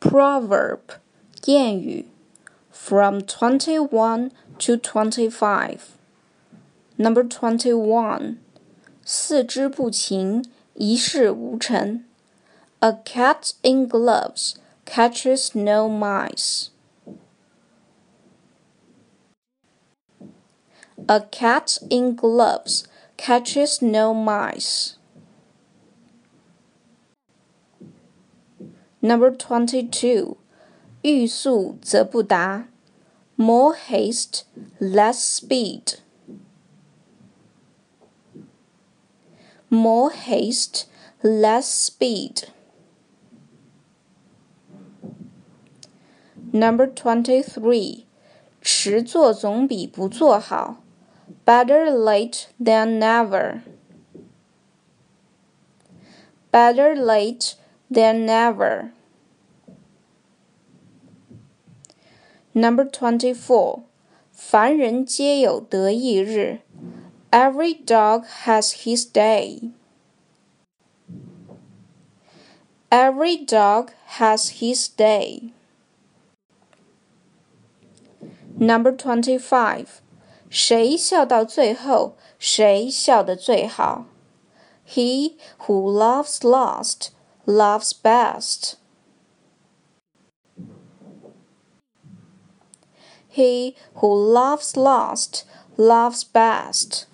proverb 谚语 from 21 to 25. Number 21. 四肢不勤，一事无成。A cat in gloves catches no mice. A cat in gloves catches no mice. Number 22. 欲速则不达. More haste, less speed. More haste, less speed. Number 23. 迟做总比不做好. Better late than never. Better late than never. Number 24. 凡人皆有得意日. Every dog has his day. Every dog has his day. Number 25. 谁笑到最后，谁笑得最好？He who laughs last laughs best. He who laughs last loves best.